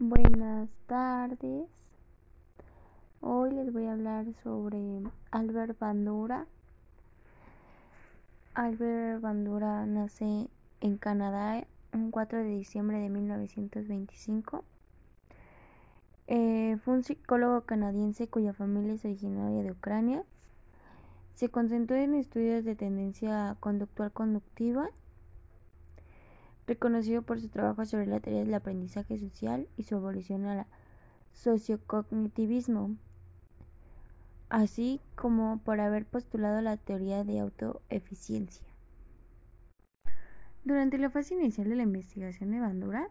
Buenas tardes. Hoy les voy a hablar sobre Albert Bandura. Albert Bandura nace en Canadá un 4 de diciembre de 1925. Eh, fue un psicólogo canadiense cuya familia es originaria de Ucrania. Se concentró en estudios de tendencia conductual conductiva reconocido por su trabajo sobre la teoría del aprendizaje social y su evolución al sociocognitivismo, así como por haber postulado la teoría de autoeficiencia. Durante la fase inicial de la investigación de Bandura,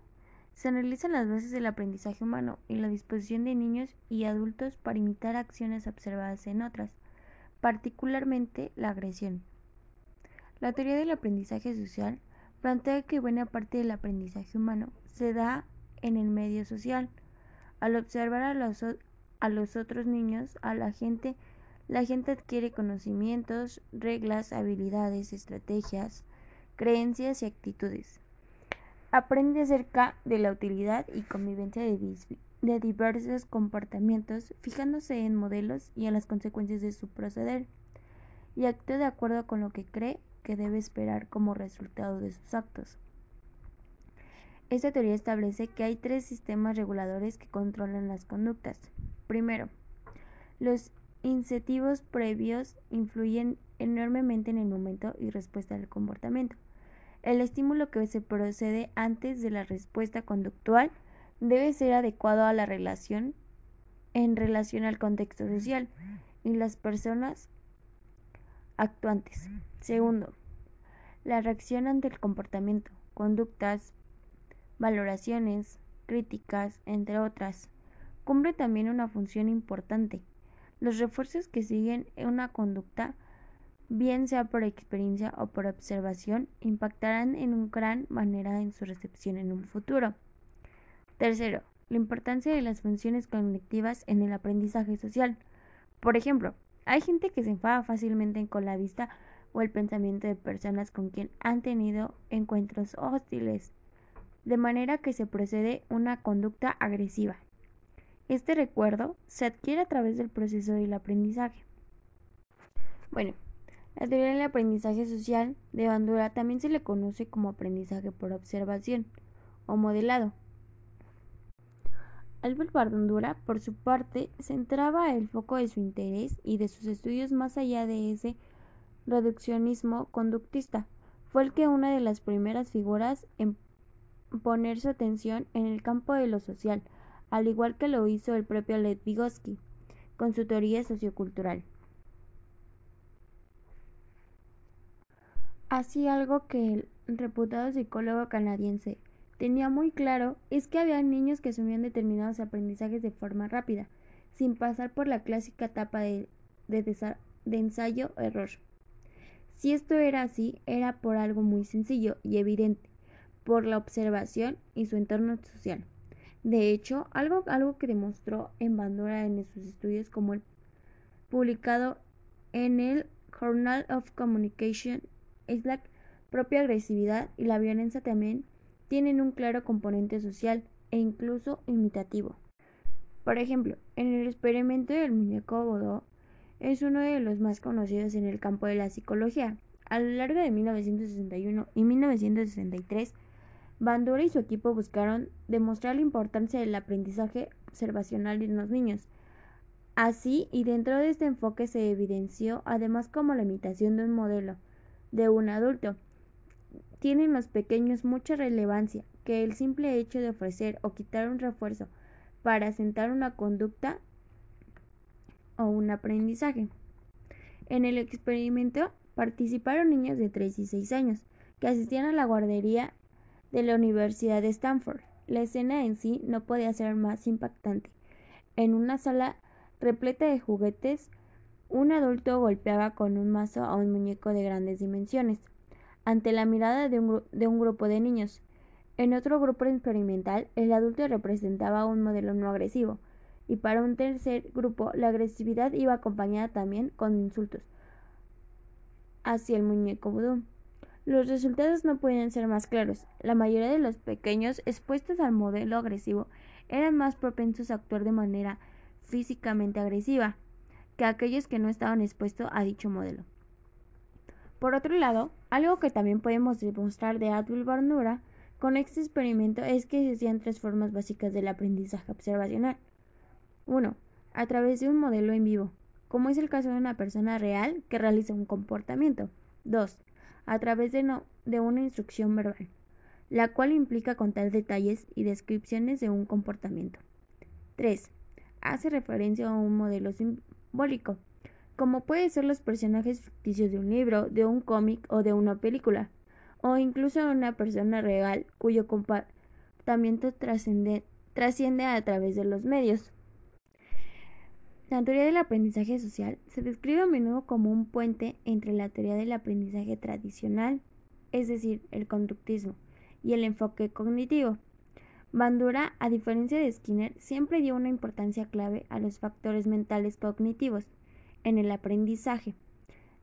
se analizan las bases del aprendizaje humano y la disposición de niños y adultos para imitar acciones observadas en otras, particularmente la agresión. La teoría del aprendizaje social plantea que buena parte del aprendizaje humano se da en el medio social. Al observar a los, a los otros niños, a la gente, la gente adquiere conocimientos, reglas, habilidades, estrategias, creencias y actitudes. Aprende acerca de la utilidad y convivencia de, de diversos comportamientos, fijándose en modelos y en las consecuencias de su proceder, y actúa de acuerdo con lo que cree que debe esperar como resultado de sus actos. Esta teoría establece que hay tres sistemas reguladores que controlan las conductas. Primero, los incentivos previos influyen enormemente en el momento y respuesta del comportamiento. El estímulo que se procede antes de la respuesta conductual debe ser adecuado a la relación en relación al contexto social y las personas actuantes. Segundo, la reacción ante el comportamiento, conductas, valoraciones, críticas, entre otras, cumple también una función importante. Los refuerzos que siguen una conducta, bien sea por experiencia o por observación, impactarán en una gran manera en su recepción en un futuro. Tercero, la importancia de las funciones cognitivas en el aprendizaje social. Por ejemplo, hay gente que se enfada fácilmente con la vista o el pensamiento de personas con quien han tenido encuentros hostiles, de manera que se procede una conducta agresiva. Este recuerdo se adquiere a través del proceso del aprendizaje. Bueno, la teoría del aprendizaje social de Bandura también se le conoce como aprendizaje por observación o modelado. Albert Bandura, por su parte, centraba el foco de su interés y de sus estudios más allá de ese reduccionismo conductista. Fue el que una de las primeras figuras en poner su atención en el campo de lo social, al igual que lo hizo el propio Lev Vygotsky con su teoría sociocultural. Así algo que el reputado psicólogo canadiense tenía muy claro es que había niños que asumían determinados aprendizajes de forma rápida, sin pasar por la clásica etapa de, de ensayo-error. Si esto era así, era por algo muy sencillo y evidente, por la observación y su entorno social. De hecho, algo, algo que demostró en Bandura en sus estudios como el publicado en el Journal of Communication es la propia agresividad y la violencia también tienen un claro componente social e incluso imitativo. Por ejemplo, en el experimento del muñeco Bodó es uno de los más conocidos en el campo de la psicología. A lo largo de 1961 y 1963, Bandura y su equipo buscaron demostrar la importancia del aprendizaje observacional en los niños. Así, y dentro de este enfoque se evidenció además como la imitación de un modelo de un adulto, tienen los pequeños mucha relevancia que el simple hecho de ofrecer o quitar un refuerzo para asentar una conducta o un aprendizaje. En el experimento participaron niños de 3 y 6 años que asistían a la guardería de la Universidad de Stanford. La escena en sí no podía ser más impactante. En una sala repleta de juguetes, un adulto golpeaba con un mazo a un muñeco de grandes dimensiones ante la mirada de un, grupo de niños. En otro grupo experimental, el adulto representaba un modelo no agresivo, y para un tercer grupo, la agresividad iba acompañada también con insultos hacia el muñeco vudú. Los resultados no pueden ser más claros. La mayoría de los pequeños expuestos al modelo agresivo eran más propensos a actuar de manera físicamente agresiva que aquellos que no estaban expuestos a dicho modelo. Por otro lado, algo que también podemos demostrar de Adul Barnura con este experimento es que existían tres formas básicas del aprendizaje observacional. 1. A través de un modelo en vivo, como es el caso de una persona real que realiza un comportamiento. 2. A través de, de una instrucción verbal, la cual implica contar detalles y descripciones de un comportamiento. 3. Hace referencia a un modelo simbólico, como puede ser los personajes ficticios de un libro, de un cómic o de una película, o incluso una persona real cuyo comportamiento trasciende a través de los medios. La teoría del aprendizaje social se describe a menudo como un puente entre la teoría del aprendizaje tradicional, es decir, el conductismo, y el enfoque cognitivo. Bandura, a diferencia de Skinner, siempre dio una importancia clave a los factores mentales cognitivos, en el aprendizaje,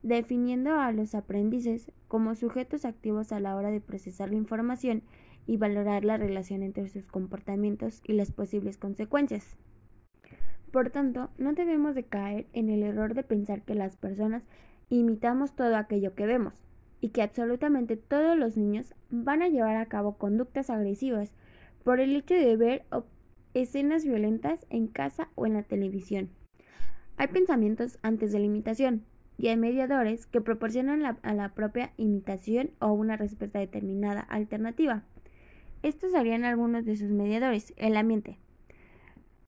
definiendo a los aprendices como sujetos activos a la hora de procesar la información y valorar la relación entre sus comportamientos y las posibles consecuencias. Por tanto, no debemos de caer en el error de pensar que las personas imitamos todo aquello que vemos y que absolutamente todos los niños van a llevar a cabo conductas agresivas por el hecho de ver escenas violentas en casa o en la televisión. Hay pensamientos antes de la imitación y hay mediadores que proporcionan a la propia imitación o una respuesta determinada alternativa. Estos serían algunos de sus mediadores. El ambiente.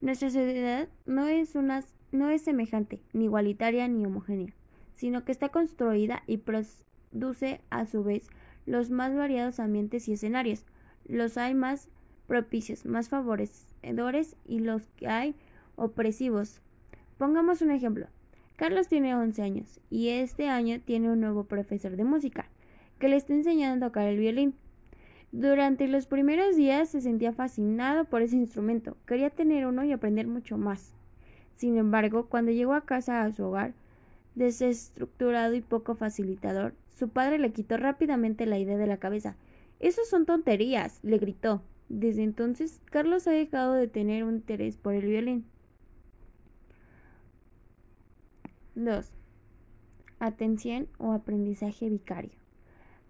Nuestra sociedad no es, una, no es semejante, ni igualitaria ni homogénea, sino que está construida y produce a su vez los más variados ambientes y escenarios. Los hay más propicios, más favorecedores y los que hay opresivos, Pongamos un ejemplo. Carlos tiene 11 años y este año tiene un nuevo profesor de música que le está enseñando a tocar el violín. Durante los primeros días se sentía fascinado por ese instrumento, quería tener uno y aprender mucho más. Sin embargo, cuando llegó a casa a su hogar, desestructurado y poco facilitador, su padre le quitó rápidamente la idea de la cabeza. Esos son tonterías, le gritó. Desde entonces, Carlos ha dejado de tener un interés por el violín. 2. Atención o aprendizaje vicario.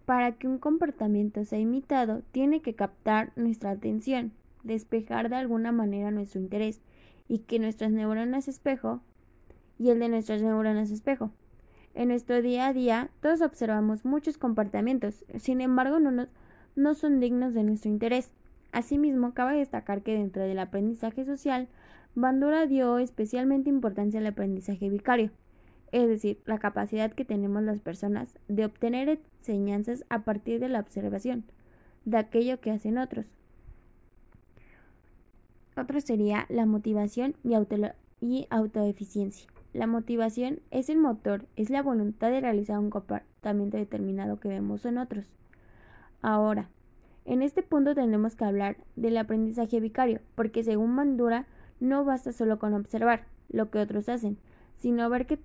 Para que un comportamiento sea imitado, tiene que captar nuestra atención, despejar de alguna manera nuestro interés y que nuestras neuronas espejo y el de nuestras neuronas espejo. En nuestro día a día, todos observamos muchos comportamientos, sin embargo, no, no son dignos de nuestro interés. Asimismo, cabe destacar que dentro del aprendizaje social, Bandura dio especialmente importancia al aprendizaje vicario es decir, la capacidad que tenemos las personas de obtener enseñanzas a partir de la observación de aquello que hacen otros. Otro sería la motivación y, autoeficiencia. La motivación es el motor, es la voluntad de realizar un comportamiento determinado que vemos en otros. Ahora, en este punto tendremos que hablar del aprendizaje vicario, porque según Mandura no basta solo con observar lo que otros hacen, sino ver que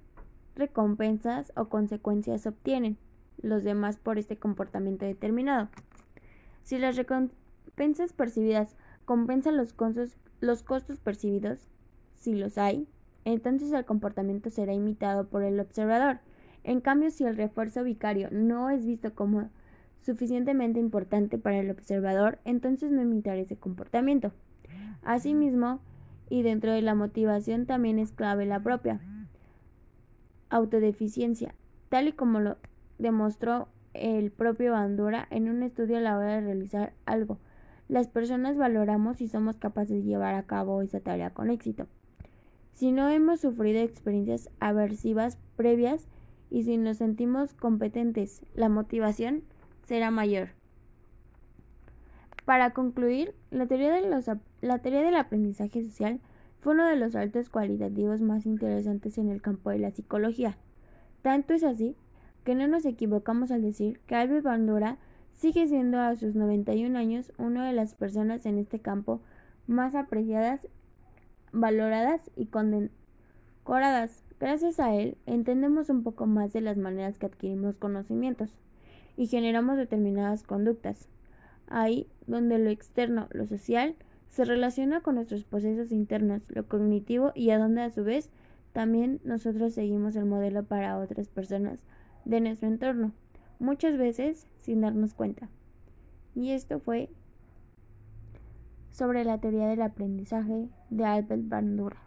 recompensas o consecuencias obtienen los demás por este comportamiento determinado. Si las recompensas percibidas compensan los costos, los costos percibidos, si los hay, entonces el comportamiento será imitado por el observador. En cambio, si el refuerzo vicario no es visto como suficientemente importante para el observador, entonces no imitará ese comportamiento. Asimismo, y dentro de la motivación también es clave la propia autodeficiencia, tal y como lo demostró el propio Bandura en un estudio a la hora de realizar algo. Las personas valoramos si somos capaces de llevar a cabo esa tarea con éxito. Si no hemos sufrido experiencias aversivas previas y si nos sentimos competentes, la motivación será mayor. Para concluir, la teoría, de la teoría del aprendizaje social fue uno de los saltos cualitativos más interesantes en el campo de la psicología. Tanto es así que no nos equivocamos al decir que Albert Bandura sigue siendo a sus 91 años una de las personas en este campo más apreciadas, valoradas y condecoradas. Gracias a él entendemos un poco más de las maneras que adquirimos conocimientos y generamos determinadas conductas. Ahí donde lo externo, lo social, Se relaciona con nuestros procesos internos, lo cognitivo y a donde a su vez también nosotros seguimos el modelo para otras personas de nuestro entorno, muchas veces sin darnos cuenta. Y esto fue sobre la teoría del aprendizaje de Albert Bandura.